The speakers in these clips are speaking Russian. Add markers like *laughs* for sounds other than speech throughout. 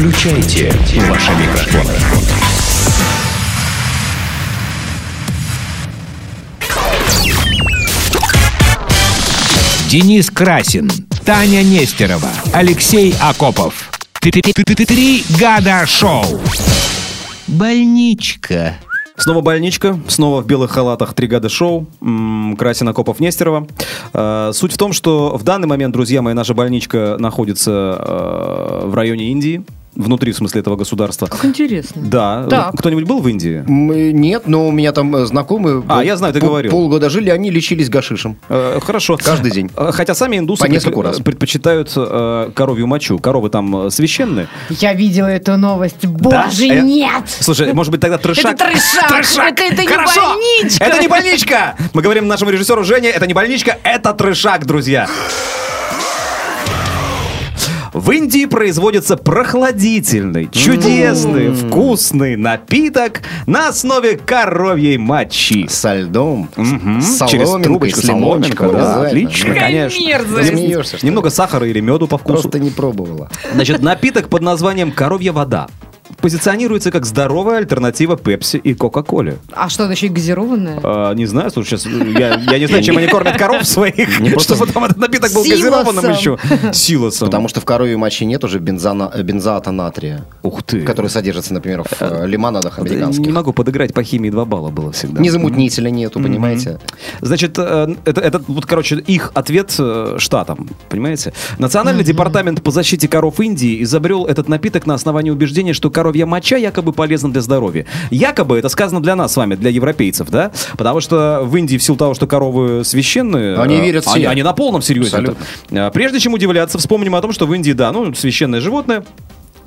Включайте ваши микрофоны. Денис Красин, Таня Нестерова, Алексей Акопов. Три года шоу. Больничка. Снова больничка, снова в белых халатах три года шоу, м, Красин Акопов Нестерова. Э, Суть в том, что в данный момент, друзья мои, наша больничка находится э, в районе Индии, внутри, в смысле, этого государства. Как интересно. Да. Так. Кто-нибудь был в Индии? Мы- Нет, но у меня там э, знакомые... А, пол- я знаю, ты пол- говорил. Полгода жили, они лечились гашишем. Э, Хорошо. Каждый день. Э, Хотя сами индусы По предпо- раз. предпочитают э, коровью мочу. Коровы там э, священные. Я видела эту новость. Боже, Э, нет! Слушай, может быть, тогда трешак? Это трешак! Это- это не Хорошо! больничка! Это не больничка! Мы говорим нашему режиссеру Жене, это не больничка, это трешак, друзья. В Индии производится прохладительный, чудесный, вкусный напиток на основе коровьей мочи. Со льдом, Мгм. с Через трубочку с лимончиком. да, отлично, конечно. мерзость. Немного сахара или меду по вкусу. Просто не пробовала. Значит, напиток под названием «Коровья вода» позиционируется как здоровая альтернатива Пепси и Кока-Коле. А что, это еще и газированное? А, не знаю, слушай, сейчас я, я не знаю, чем они кормят коров своих, Не чтобы там этот напиток был газированным еще. Силосом. Потому что в коровьей моче нет уже бензана, э, бензоата натрия, Ух ты. который содержится, например, в э, лимонадах Не американских. могу подыграть по химии 2 балла было всегда. Незамутнителя нету, понимаете? Значит, э, это, это вот, короче, их ответ штатам, понимаете? Национальный департамент по защите коров Индии изобрел этот напиток на основании убеждения, что коровья моча якобы полезна для здоровья. Якобы это сказано для нас с вами, для европейцев, да? Потому что в Индии в силу того, что коровы священные... Они э, верят все. Они, они на полном серьезе. Э, Прежде чем удивляться, вспомним о том, что в Индии, да, ну, священное животное,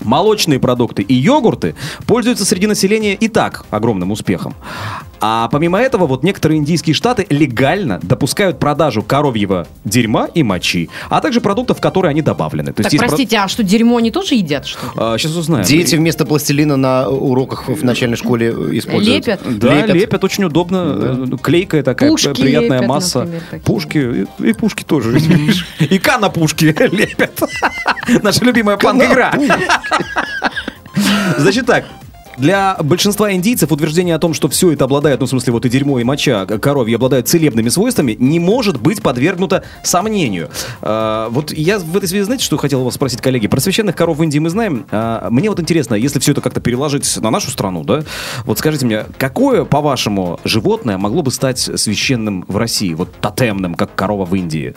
Молочные продукты и йогурты пользуются среди населения и так огромным успехом. А помимо этого, вот некоторые индийские штаты легально допускают продажу коровьего дерьма и мочи, а также продуктов, в которые они добавлены. То Так, есть есть про- простите, а что, дерьмо они тоже едят, что ли? А, сейчас узнаем. Дети вместо пластилина на уроках в начальной школе используют. Лепят? Да, лепят, очень удобно. э, Клейкая такая Пушки приятная лепят, масса. например, такие. пушки. И, и пушки тоже. видишь. И К на пушки *laughs* лепят. Наша любимая панк-игра. Значит так, для большинства индийцев утверждение о том, что все это обладает, ну, в смысле, вот и дерьмо, и моча коровьи обладают целебными свойствами, не может быть подвергнуто сомнению. А, вот я в этой связи, знаете, что хотел у вас спросить, коллеги? Про священных коров в Индии мы знаем. А, мне вот интересно, если все это как-то переложить на нашу страну, да, вот скажите мне, какое, по-вашему, животное могло бы стать священным в России, вот тотемным, как корова в Индии?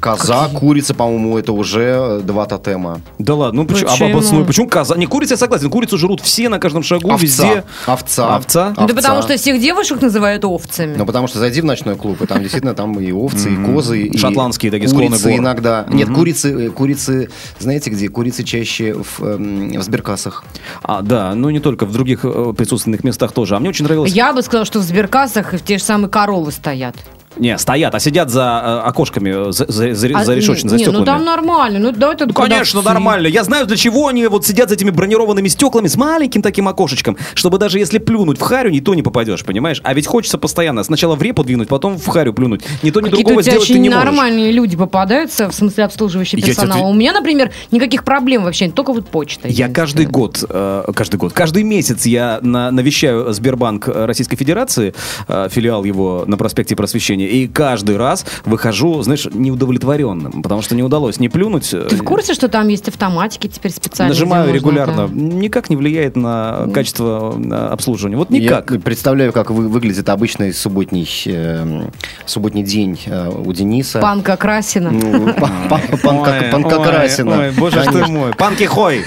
Коза, курица, по-моему, это уже два тотема. Да ладно, ну почему? Почему? Обоснуй, почему коза? Не, курица, я согласен, курицу жрут все на каждом шагу, Овца. везде. Овца. Овца? Да потому что всех девушек называют овцами. Ну, потому что зайди в ночной клуб, и там действительно там и овцы, и козы, и Шотландские такие склоны курицы иногда. Нет, курицы, э, курицы, знаете где? Курицы чаще в, эм, в сберкассах. А, да, ну не только в других э, присутственных местах тоже. А мне очень нравилось... Я бы сказала, что в сберкассах и в те же самые коровы стоят. Не, стоят, а сидят за э, окошками, за, за, за, А, за решетчатыми, за не, стеклами. ну там нормально. Ну, да, это Ну, конечно, нормально. Я знаю, для чего они вот сидят за этими бронированными стеклами с маленьким таким окошечком, чтобы даже если плюнуть в харю, ни то не попадешь, понимаешь? А ведь хочется постоянно сначала в репу двинуть, потом в харю плюнуть. Ни то, ни другого сделать ты не можешь. нормальные люди попадаются, в смысле обслуживающий тебе персонал. отве- У меня, например, никаких проблем вообще, только вот почта. Я каждый год, э, каждый год, каждый месяц я на- навещаю Сбербанк Российской Федерации, э, филиал его на проспекте Просвещения, и каждый раз выхожу, знаешь, неудовлетворенным, потому что не удалось не плюнуть. э, Ты в курсе, что там есть автоматики теперь специально? Нажимаю регулярно. да? Никак не влияет на качество э, обслуживания. Вот никак. Я представляю, как вы- выглядит обычный субботний, эм, субботний день э, у Дениса. Панка Красина. Ну, па- па- *laughs* панка- Красина. боже ты мой. Панки хой.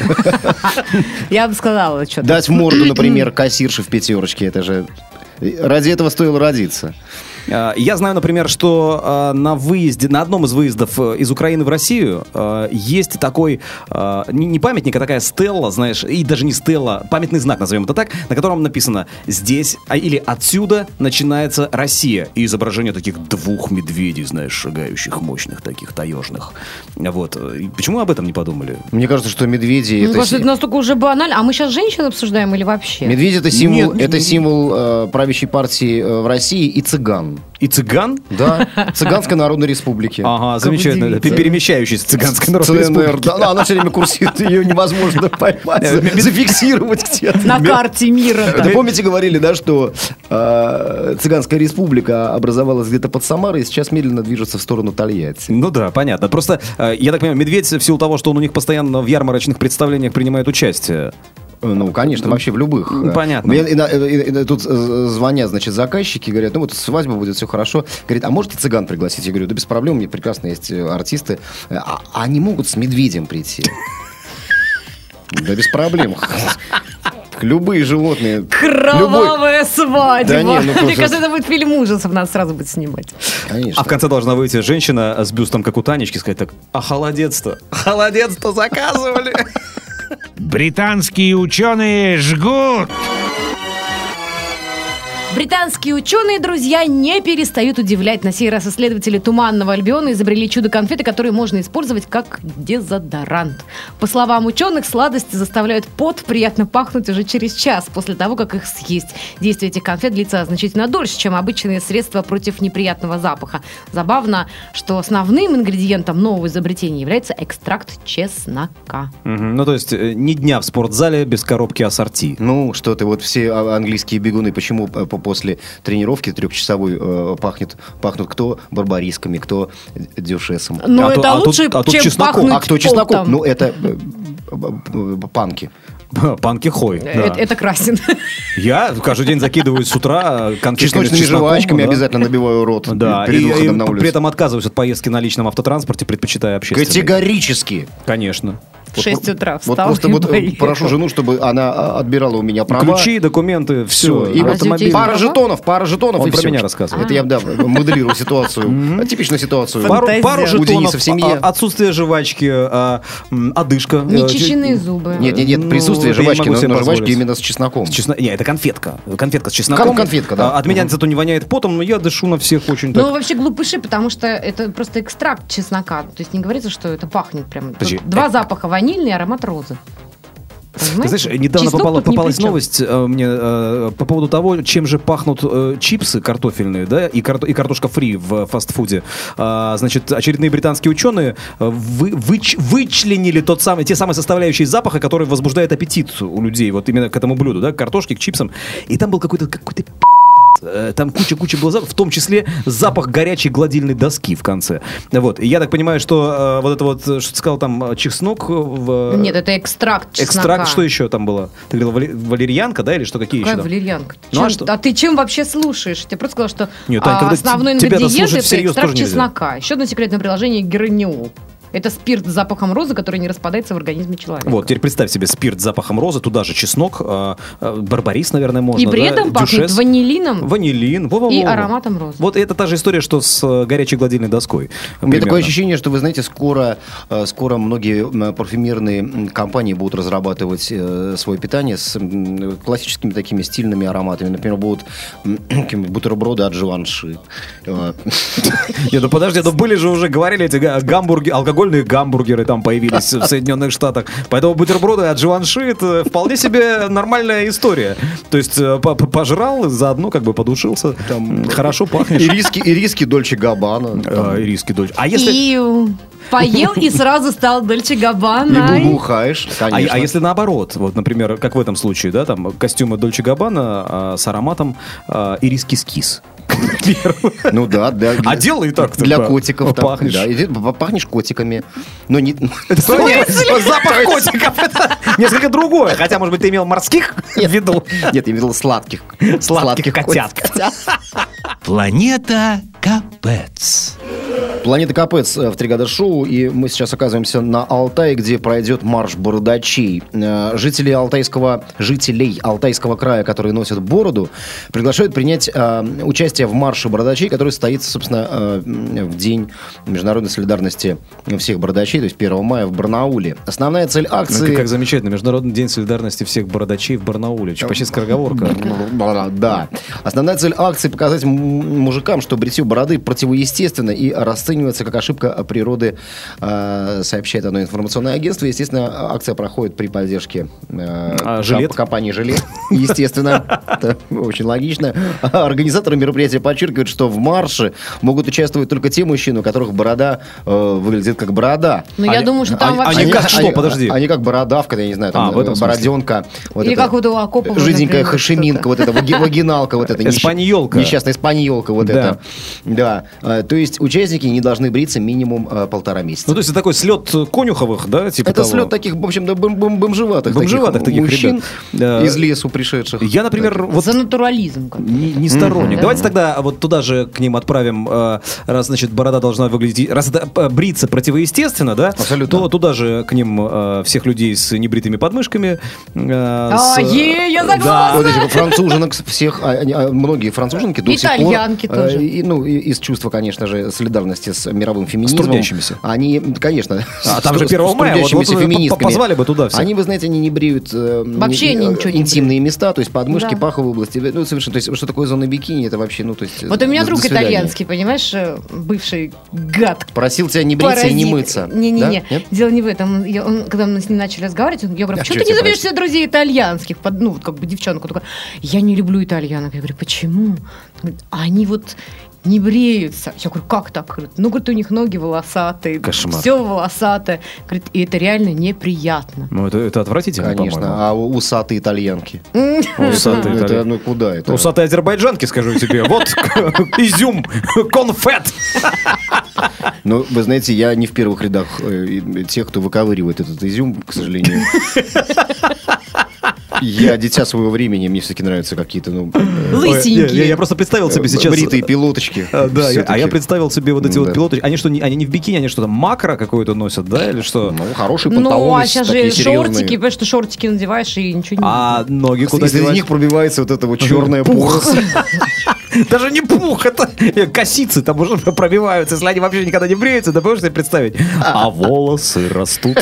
*laughs* Я бы сказала, что Дать в морду, например, *clears throat* кассирши в пятерочке, это же... Ради этого стоило родиться. А, Я знаю, например, что а, на выезде, на одном из выездов э, из Украины в Россию есть такой, не памятник, а такая стелла, знаешь, и даже не стелла, памятный знак, назовем это так, на котором написано «Здесь а, или отсюда начинается Россия». И изображение таких двух медведей, знаешь, шагающих, мощных таких, таежных. Вот. И Почему об этом не подумали? Мне кажется, что медведи... Мне это кажется, это настолько уже банально. А мы сейчас женщин обсуждаем или вообще? Медведь это символ, Нет, это нет. символ э, правящей партии э, в России и цыган. И цыган? Да, Цыганской Народной Республики. Ага, замечательно. Перемещающийся цыганской народной республики. да, ну, она все время курсирует, ее невозможно *laughs* поймать, Э, зафиксировать где-то. На карте мира. Вы помните, говорили, да, что э, Цыганская республика образовалась где-то под Самарой и сейчас медленно движется в сторону Тольятти. Ну да, понятно. Просто, э, я так понимаю, медведь в силу того, что он у них постоянно в ярмарочных представлениях принимает участие. Ну, конечно, вообще в любых. Ну, понятно. Мне ина- э, э, тут э, звонят, значит, заказчики, говорят, ну вот свадьба будет, все хорошо. Говорит, а можете цыган пригласить? Я говорю, да без проблем, у меня прекрасно есть э, артисты. Э, А, а они могут с медведем прийти? Да без проблем. Любые животные. Любой- Кровавая свадьба. Да не, ну Мне кажется, это будет фильм ужасов, надо сразу будет снимать. Конечно. А в конце должна выйти женщина с бюстом, как у Танечки, сказать так, а холодец-то, холодец-то заказывали. Британские ученые жгут. Британские ученые, друзья, не перестают удивлять. На сей раз исследователи Туманного Альбиона изобрели чудо-конфеты, которые можно использовать как дезодорант. По словам ученых, сладости заставляют пот приятно пахнуть уже через час после того, как их съесть. Действие этих конфет длится значительно дольше, чем обычные средства против неприятного запаха. Забавно, что основным ингредиентом нового изобретения является экстракт чеснока. Мгм, Ну, то есть, э, ни дня в спортзале без коробки ассорти. Ну, что ты, вот все а- английские бегуны, почему э, по- после тренировки трехчасовой э, пахнет, пахнут кто барбарисками, кто дюшесом. Но А это то- а тут- лучше, а тут чем чесноком. пахнуть А кто чесноком? потом. Ну, это э, э, э, панки. *laughs* Панки хой. да. Это, это красин. *laughs* Я каждый день закидываю с утра с Чесночными жвачками да. обязательно набиваю рот Да, и, перед и выходом на улицу. при этом отказываюсь от поездки на личном автотранспорте, предпочитая общественный. Категорически. Конечно. В 6 утра Вот встал просто и вот э, поехал. прошу жену, чтобы она а, отбирала у меня права. Ключи, документы, все. Все, и А вот есть пара жетонов, пара жетонов, Он и про всё. меня рассказывает. Это я, да, моделирую ситуацию. Типичную ситуацию. Пару, жетонов, в семье. а- отсутствие жвачки, а, одышка. э, Нечищенные зубы. Нет, нет, нет, Ну, присутствие жвачки, но, жвачки именно с чесноком. С чесно- Не, это конфетка. Конфетка с чесноком. Кон- конфетка, да. А, От меня зато не воняет потом, но я дышу на всех очень Ну, так. вообще глупыши, потому что это просто экстракт чеснока. То есть не говорится, что это пахнет прям. Два запаха, ванильный аромат розы. Ты Понимаете? знаешь, недавно Чеснок попала- попалась новость э, мне э, по поводу того, чем же пахнут э, чипсы картофельные, да, и, карто- и картошка фри в фастфуде. А, значит, очередные британские ученые э, вы- выч- вычленили тот самый, те самые составляющие запаха, которые возбуждают аппетит у людей, вот именно к этому блюду, да, к картошке, к чипсам. И там был какой-то какой-то Э, Там куча-куча было запахов, в том числе запах горячей гладильной доски в конце. Вот. И я так понимаю, что э, вот это вот, э, что ты сказал, там э, чеснок э, в... Нет, это экстракт чеснока. Экстракт, что еще там было? Ты говорил, валерьянка, да, или что, какие Какая еще? там? валерьянка? Ты Ну, а чем- что? а ты чем вообще слушаешь? Я просто сказала, что Нет, Тань, а, основной ингредиент это экстракт чеснока. Еще одно секретное приложение гераниол. Это спирт с запахом розы, который не распадается в организме человека. Вот, теперь представь себе спирт с запахом розы, туда же чеснок, э, э, барбарис, наверное, можно, И при да, этом пахнет дюшес. ванилином Ванилин, во-во-во. и ароматом розы. Вот это та же история, что с э, горячей гладильной доской. У меня такое ощущение, что, вы знаете, скоро, э, скоро многие м, парфюмерные компании будут разрабатывать э, свое питание с классическими такими стильными ароматами. Например, будут *clears throat* какие-нибудь бутерброды от Живанши. Э, *laughs* Нет, ну подожди, ну были же уже, говорили, эти га- гамбурги, алкогольные гамбургеры там появились в Соединенных Штатах. Поэтому бутерброды от Живанши это вполне себе нормальная история. То есть э, по- по- пожрал, заодно как бы подушился. Там хорошо пахнешь. Ириски, ириски Дольче Габбана. А, ириски дольше. А если... И поел и сразу стал Дольче И Габбана. бухаешь, А, конечно. а если наоборот, вот, например, как в этом случае, да, там костюмы Дольче Габбана с ароматом а, ириски Ну да, да. А дело и так Для котиков. там, пахнешь. Да, и ты пахнешь котиками. Но не... Запах котиков это несколько другое. Хотя, может быть, ты имел морских в виду. Нет, я видел сладких. Сладких котят. Планета Капец. Планета Капец э, в Тригада Шоу, и мы сейчас оказываемся на Алтае, где пройдет марш бородачей. Э, Жители Алтайского, жителей Алтайского края, которые носят бороду, приглашают принять э, участие в марше бородачей, который состоится, собственно, э, в день международной солидарности всех бородачей, то есть 1 мая в Барнауле. Основная цель Ну, акции... как, как замечательно. Международный день солидарности всех бородачей в Барнауле. Почти скороговорка. Да. Основная цель акции показать мужикам, что бритье бороды противоестественно и расценивается как ошибка природы, э, сообщает одно информационное агентство. Естественно, акция проходит при поддержке э, А, «Жилет»? комп- компании «Жилет». *laughs* Естественно, это очень логично. Организаторы мероприятия подчеркивают, что в марше могут участвовать только те мужчины, у которых борода э, выглядит как борода. Ну, я думаю, что там они- вообще... они как что? Подожди. Они как бородавка, я не знаю, там А, в этом смысле. бороденка. вот Или как вот у Акопова, Жиденькая хашиминка, вот эта ваги- вагиналка, вот эта. Эспаньолка. Несчастная эспаньолка, вот Да. Да. Э, То есть участники не должны бриться минимум э, полтора месяца. Ну, то есть это такой слет конюховых, да, типа Это того? слет таких, в общем, да, бом- бом- бомжеватых, Бомжеватых таких мужчин ребят. Да. из лесу пришедших. Я, например, вот За натурализм. не, не сторонник. Давайте тогда вот туда же к ним отправим, э, раз, значит, борода должна выглядеть, раз это э, бриться противоестественно, да, Абсолютно. то туда же к ним э, всех людей с небритыми подмышками. э, с- А, е, я Да. согласна. Вот этих француженок всех, а, а, многие француженки до сих пор... Итальянки э, тоже. ну, из чувства, конечно же, солидарности с мировым феминизмом. трудящимися. Они, конечно... А там с- же с 1 мая, вот- трудящимися вот феминистками. позвали бы туда всех. Они, вы знаете, они не бреют э, Вообще не- ничего не интимные места, то есть подмышки, Да. паховые области. Ну, совершенно, то есть, что такое зона бикини, это вообще, ну, то есть... Вот у меня друг итальянский, понимаешь, э, бывший гад. Просил тебя не бриться и не Паразит. мыться. Не-не-не, Да? Дело не в этом. Я- он- когда мы с ним начали разговаривать, он- я говорю, А почему ты не зовешь себе друзей итальянских? Под- ну, вот как бы девчонку. Такая, я не люблю итальянок. Я говорю, почему? «А они вот не бреются. Я говорю, как так? Говорит, ну, говорит, у них ноги волосатые. Кошмар. Все волосатое. Говорит, и это реально неприятно. Ну, это, это отвратительно, Конечно. по-моему. А усатые итальянки? *laughs* Усатые Это, итальянки. ну, куда это? Усатые азербайджанки, скажу тебе. Вот *laughs* изюм, конфет. Ну, вы знаете, я не в первых рядах э, тех, кто выковыривает этот изюм, к сожалению. *laughs* Я дитя своего времени, мне все-таки нравятся какие-то, ну... э, Лысенькие. Я, просто представил себе сейчас... Бритые пилоточки. А, Да, я- а я представил себе вот эти вот пилоты. Они что, не- они не в бикини, они что там макро какое-то носят, да, или что? Ну, хорошие Ну, панталоны, а сейчас такие же шортики, потому что шортики надеваешь и ничего не А ноги куда Из них пробивается вот эта вот черная пух. *laughs* Даже не пух, это э, косицы там уже *laughs* пробиваются. Если они вообще никогда не бреются, ты можешь себе представить? А волосы растут.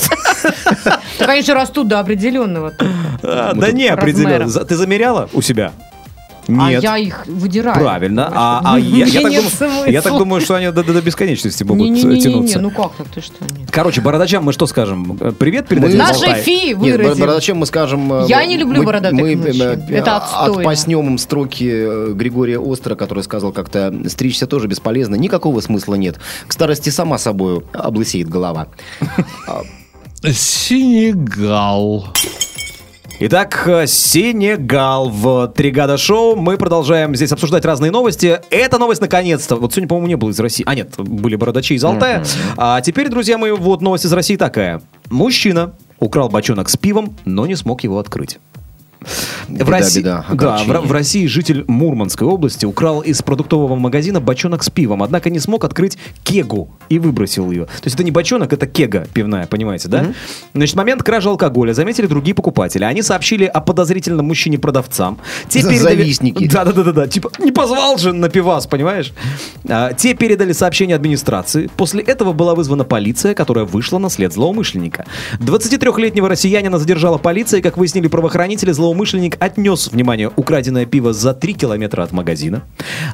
Да, конечно, растут до определенного. А, Да не, определенно. размера. За- Ты замеряла у себя? А Нет. я их выдираю. Правильно. А, а *laughs* я, я так Нет думаю, я так думаю, что они до, до бесконечности могут э, Не-не-не-не, тянуться. ну как так, ты что? нет. Короче, бородачам мы что скажем? Э, Привет передадим? Мы- Наши фи Нет, выразим. бородачам мы скажем... э, Я не люблю мы- бородатых Мы мужчин. э, Это отстойно. отпаснем им строки э, Григория Остра, который сказал как-то, стричься тоже бесполезно, никакого смысла нет. К старости сама собой облысеет голова. Сенегал. Итак, э, Сенегал в Тригада Шоу. Мы продолжаем здесь обсуждать разные новости. Эта новость наконец-то. Вот сегодня, по-моему, не было из России. А, нет, были бородачи из Алтая. А теперь, друзья мои, вот новость из России такая. Мужчина украл бочонок с пивом, но не смог его открыть. Беда, в России, беда, да, в, в России житель Мурманской области украл из продуктового магазина бочонок с пивом, однако не смог открыть кегу и выбросил ее. То есть это не бочонок, это кега пивная, понимаете, да? Значит, момент кражи алкоголя заметили другие покупатели. Они сообщили о подозрительном мужчине-продавцам. Те За- передали- завистники. Да, да, да, да, да. Типа, не позвал же на пивас, понимаешь? А, те передали сообщение администрации. После этого была вызвана полиция, которая вышла на след злоумышленника. 23-летнего россиянина задержала полиция, и, как выяснили правоохранители, злоумышленник отнес, внимание, украденное пиво за 3 километра от магазина.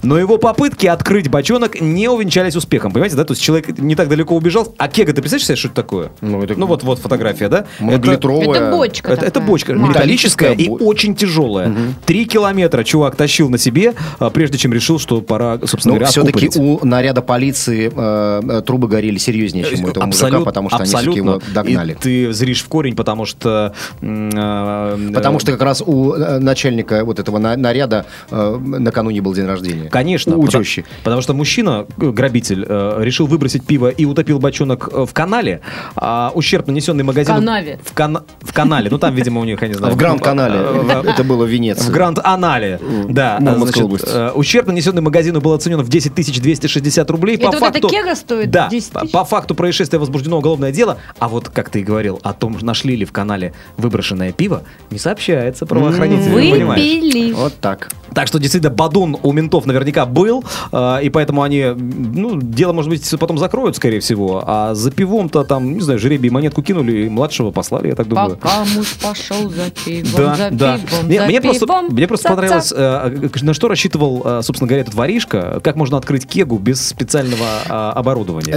Но его попытки открыть бочонок не увенчались успехом. Понимаете, да? То есть человек не так далеко убежал. А кега, ты представляешь себе, что это такое? Ну, это- вот, вот фотография, да? Многолитровая. Это бочка Это, это бочка Маленькая. металлическая и бо- очень тяжелая. Три километра чувак тащил на себе, а, прежде чем решил, что пора, собственно Ну, говоря, все-таки у наряда полиции э, э, трубы горели серьезнее, чем у этого мужика, Абсолют- потому что они все-таки абсолютно. его догнали. И ты зришь в корень, потому что... э, Потому что как раз у начальника вот этого на- наряда э, накануне был день рождения. Конечно. У потому, тещи. потому что мужчина, э, грабитель, э, решил выбросить пиво и утопил бочонок э, в канале. А ущерб, нанесенный магазину... В канаве. В, кана- в канале. Ну, там, видимо, у них, я не знаю... В Гранд-канале. э, Это было в Венеции. В Гранд-Анале, да. Э, ущерб, нанесенный магазину, был оценен в 10 260 рублей. Это по вот факту, эта кега стоит да, 10 по, факту происшествия возбуждено уголовное дело. А вот, как ты и говорил, о том, нашли ли в канале выброшенное пиво, не сообщается правоохранителям. Понимаешь? Выпили. Вот так. Так что действительно Бадун у ментов наверняка был, э, и поэтому они, ну, дело, может быть, потом закроют, скорее всего, а за пивом-то там, не знаю, жеребий монетку кинули и младшего послали, я так думаю. Пока муж пошел за пивом, Да, за да. пивом, Мне, за мне просто, пивом. мне просто Ца-ца. понравилось, э, на что рассчитывал, э, собственно говоря, этот воришка, как можно открыть кегу без специального э, оборудования.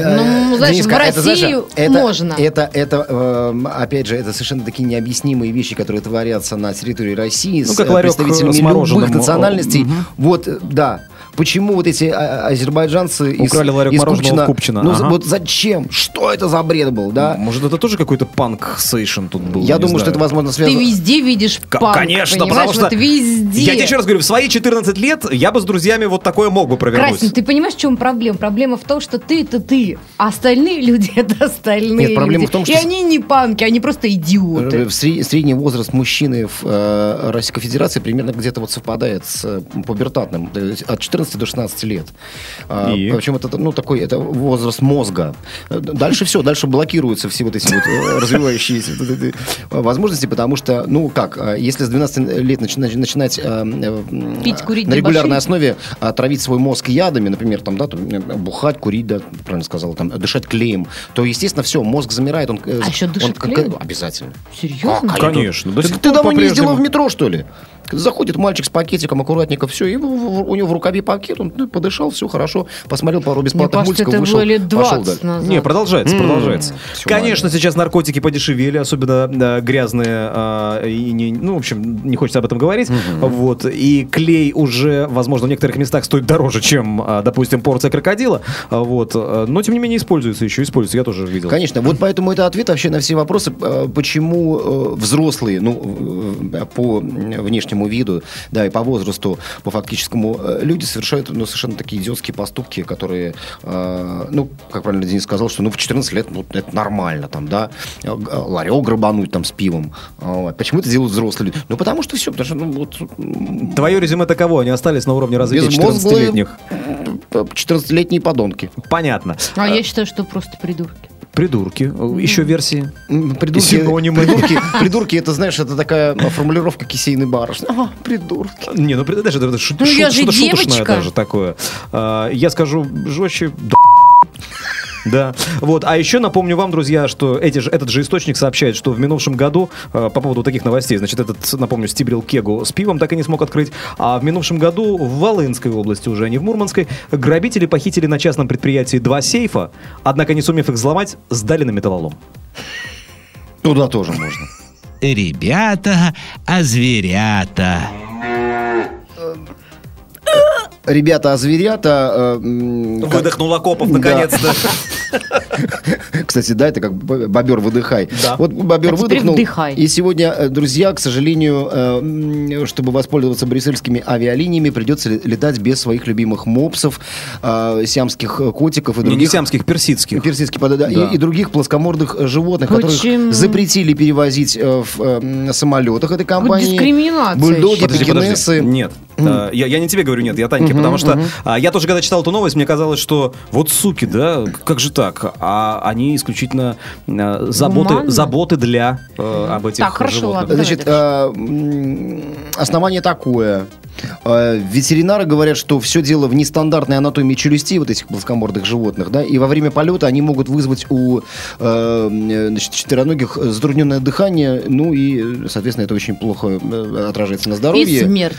Ну, знаешь, в это, знаешь, Россию это- можно. Это, это, опять же, это совершенно такие необъяснимые вещи, которые творятся на территории России Ну, с как ларек, представителями э, с мороженым. любых национальностей. Вот, э, да. Почему вот эти а, азербайджанцы из, Украли ларек из мороженого в Купчино, Купчино, ну, ага. вот зачем? Что это за бред был, да? Может, это тоже какой-то панк-сейшн тут был? Я думаю, что это, возможно, Ты связано... везде видишь К- панк, Конечно, потому что... Вот везде. Я тебе еще раз говорю, в свои 14 лет я бы с друзьями вот такое мог бы провернуть. Красин, ты понимаешь, в чем проблема? Проблема в том, что ты это ты, а остальные люди это остальные Нет, проблема люди. в том, что- И они не панки, они просто Э, идиоты. в сре- Средний возраст мужчины в э, Российской Федерации примерно где-то вот совпадает с э, пубертатным, от 14 до 16 лет. А, И? Причем это, ну, такой, это возраст мозга. Дальше все, дальше блокируются все вот эти вот э, развивающиеся э, возможности, потому что, ну, как, э, если с 12 лет начинать, э, Пить, курить, на регулярной основе отравить свой мозг ядами, например, там, да, бухать, курить, да, правильно сказал, там, дышать клеем, то, естественно, все, мозг замирает. Он, А еще дышит клеем? Обязательно. Серьезно? Конечно. Ты, ты давно не ездила в метро, что ли? Заходит мальчик с пакетиком, аккуратненько, все, и в- в- у него в рукаве пакет, он ну, подышал, все хорошо, посмотрел пару Мне бесплатных кажется, мультиков, это вышел, было лет пошел 20 дальше. назад. Не, продолжается, продолжается. всё Конечно, сейчас наркотики подешевели, особенно да, грязные, а, и не, ну, в общем, не хочется об этом говорить. Вот, и клей уже, возможно, в некоторых местах стоит дороже, чем, а, допустим, порция крокодила. А, Вот, а, но тем не менее используется еще, используется, я тоже видел. Конечно, вот поэтому это ответ вообще на все вопросы, почему э, взрослые, ну, по внешнему виду, да, и по возрасту, по фактическому, э, люди совершают, ну, совершенно такие идиотские поступки, которые, э, ну, как правильно Денис сказал, что, ну, в 14 лет, ну, это нормально, там, да, э, г- ларек грабануть там с пивом. Вот. Почему это делают взрослые люди? Ну, потому что все, потому что, ну, вот, Твое резюме таково, они остались на уровне развития безмозглые 14-летних. 14-летние подонки. Понятно. А я считаю, что просто придурки. Придурки. Еще версии. Придурки, Синонимы. придурки, придурки, это, знаешь, это такая а, формулировка кисейный барыш. Ага, придурки. Не, ну даже это шут- Ну, я шут- же что-то шуточное даже такое. А, Я скажу жестче. Да. Вот. А еще напомню вам, друзья, что эти же, этот же источник сообщает, что в минувшем году, э, по поводу таких новостей, значит, этот, напомню, стибрил кегу с пивом так и не смог открыть, а в минувшем году в Волынской области, уже а не в Мурманской, грабители похитили на частном предприятии два сейфа, однако, не сумев их взломать, сдали на металлолом. Туда тоже можно. Ребята, а зверята. Ребята, а зверята... э, Выдохнул Акопов, Да. наконец-то. *laughs* *laughs* Кстати, да, это как бобер выдыхай. Да. Вот бобер А выдохнул. вдыхай. И сегодня, э, друзья, к сожалению, э, чтобы воспользоваться брюссельскими авиалиниями, придется ле- летать без своих любимых мопсов, э, сиамских котиков и Не, не других... сиамских, персидских. Персидских, да, да. И, и других плоскомордых животных, Почему? которых запретили перевозить в самолетах этой компании. дискриминация Бульдоги, пекинесы. подожди. Нет. А, Я, я не тебе говорю нет, я Таньке, потому что а, я тоже, когда читал эту новость, мне казалось, что вот суки, да, как же так? А они исключительно а, заботы, заботы для э, об этих Так, хорошо, животных. ладно. Значит, э, основание такое. Э, Ветеринары говорят, что все дело в нестандартной анатомии челюстей вот этих плоскомордых животных, да, и во время полета они могут вызвать у э, значит, четвероногих затрудненное дыхание, ну и, соответственно, это очень плохо э, отражается на здоровье. И смерть.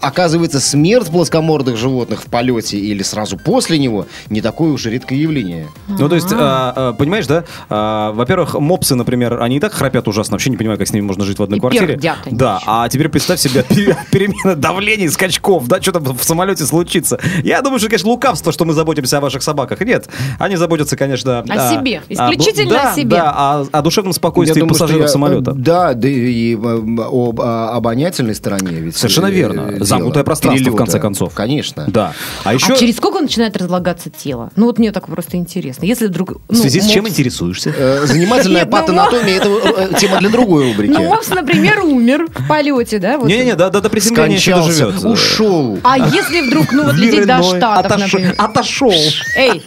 Э, Оказывается, смерть плоскомордых животных в полете или сразу после него не такое уж и редкое явление. Ну, то есть, а, а, понимаешь, да? А, во-первых, мопсы, например, они и так храпят ужасно. Вообще не понимаю, как с ними можно жить в одной И квартире. пердят Да, а теперь представь себе пере- *laughs* перемена давлений, скачков, да, что там в самолете случится. Я думаю, что, конечно, лукавство, что мы заботимся о ваших собаках. Нет, они заботятся, конечно... О себе. бл- Исключительно да, о себе. Да, о, о душевном спокойствии думаю, пассажиров я, самолета. э, Да, да и э, об а, обонятельной стороне. Ведь, Совершенно э, верно. Дело. Замкнутое пространство, в Перелета. конце концов. Конечно. Да. А еще... А через сколько начинает разлагаться тело? Ну вот мне так просто интересно. Если вдруг... В связи ну, с чем мопс- интересуешься? Э, Занимательная *laughs* ну, патанатомия это э, тема для другой рубрики. Ну, мопс, например, умер в полете, да? Не-не-не, до, до, до приземления еще доживет. ушел. А если вдруг, ну вот лететь до Штатов, например? Отошел. Эй,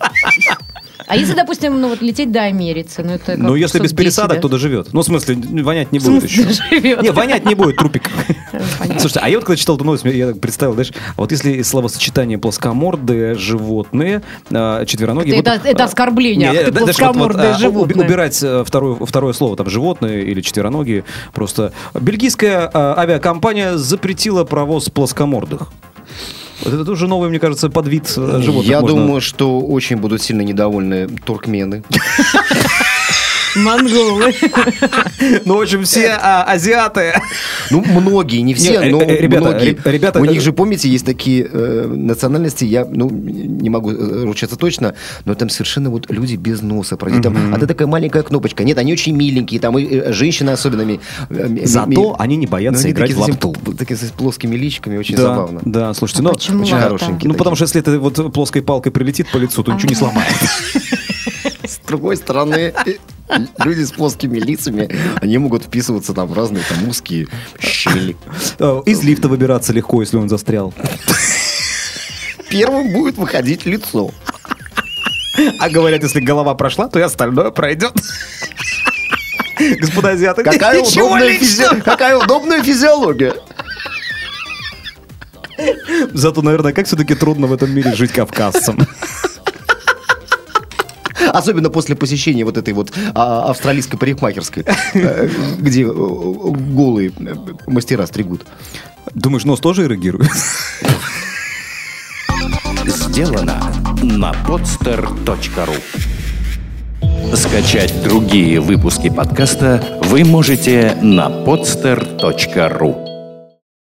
А если, допустим, ну вот лететь до Америцы, ну это Ну, если без 10, пересадок, да? то доживет. Ну, в смысле, вонять не В будет еще. доживет? Не, вонять не будет, трупик. *laughs* Слушайте, а я вот когда читал эту новость, я так представил, знаешь, вот если словосочетание плоскомордые животные, э, четвероногие... Это- вот, это э, оскорбление, не, ты да, знаешь, вот- вот, а, животное. уби- Убирать э, второе, второе слово, там, животные или четвероногие, просто... Бельгийская э, авиакомпания запретила провоз плоскомордых. Вот это тоже новый, мне кажется, подвид э, животных. Я можно- думаю, что очень будут сильно недовольны туркмены. *laughs* Монголы. Ну, в общем, все а, азиаты... Ну, многие, не все, Не, но э, э, ребята, многие. ре- ребята, У э, них же, помните, есть такие э, национальности, я, ну, не могу э, ручаться точно, но там совершенно вот люди без носа. пройти, Там, а ты такая маленькая кнопочка. Нет, они очень миленькие, там и э, женщины особенно. ми- э, ми- Зато ми- они не ну, боятся они играть такие в лапту. Такие с плоскими личиками, очень да, забавно. Да, слушайте, А ну... почему очень хорошенькие. Ну, потому что если это вот плоской палкой прилетит по лицу, то ничего не сломает. *laughs* С другой стороны, люди с плоскими лицами, они могут вписываться там в разные там узкие щели. Э, Из лифта выбираться легко, если он застрял. Первым будет выходить лицо. А говорят, если голова прошла, то и остальное пройдет. Господа азиаты, Какая ничего удобная, физи- какая удобная физиология. Зато, наверное, как все-таки трудно в этом мире жить кавказцам. Особенно после посещения вот этой вот а, австралийской парикмахерской, э, где э, голые э, мастера стригут. Думаешь, нос тоже эрегирует? Сделано на podster.ru Скачать другие выпуски подкаста вы можете на podster.ru